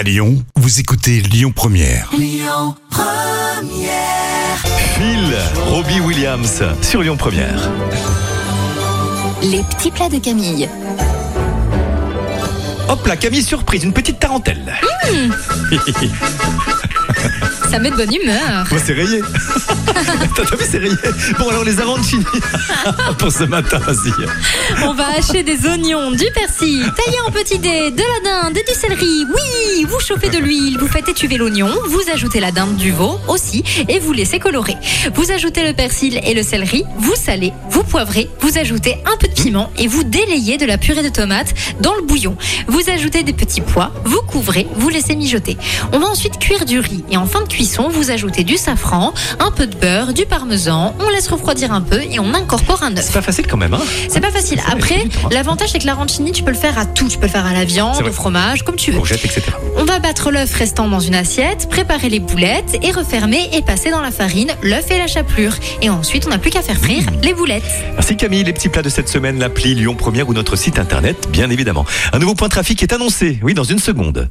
À Lyon, vous écoutez Lyon Première. Phil, Robbie Williams sur Lyon Première. Les petits plats de Camille. Hop là, Camille surprise, une petite tarentelle. Ça met de bonne humeur. Moi, c'est rayé. T'as vu, c'est rayé. Bon, alors les arancini pour ce matin, vas-y. On va hacher des oignons, du persil, tailler en petits dés, de la dinde et du céleri. Oui, vous chauffez de l'huile, vous faites étuver l'oignon, vous ajoutez la dinde du veau aussi et vous laissez colorer. Vous ajoutez le persil et le céleri, vous salez, vous poivrez, vous ajoutez un peu de piment et vous délayez de la purée de tomates dans le bouillon. Vous ajoutez des petits pois, vous couvrez, vous laissez mijoter. On va ensuite cuire du riz et en fin de cuisson, vous ajoutez du safran, un peu de beurre, du parmesan, on laisse refroidir un peu et on incorpore un œuf. C'est pas facile quand même, hein C'est pas facile. Après, hein. l'avantage c'est que l'arancini, tu peux le faire à tout. Tu peux le faire à la viande, au fromage, comme tu veux. Etc. On va battre l'œuf restant dans une assiette, préparer les boulettes et refermer et passer dans la farine l'œuf et la chapelure. Et ensuite, on n'a plus qu'à faire frire les boulettes. Merci Camille, les petits plats de cette semaine, l'appli Lyon Première ou notre site internet, bien évidemment. Un nouveau point de trafic est annoncé, oui, dans une seconde.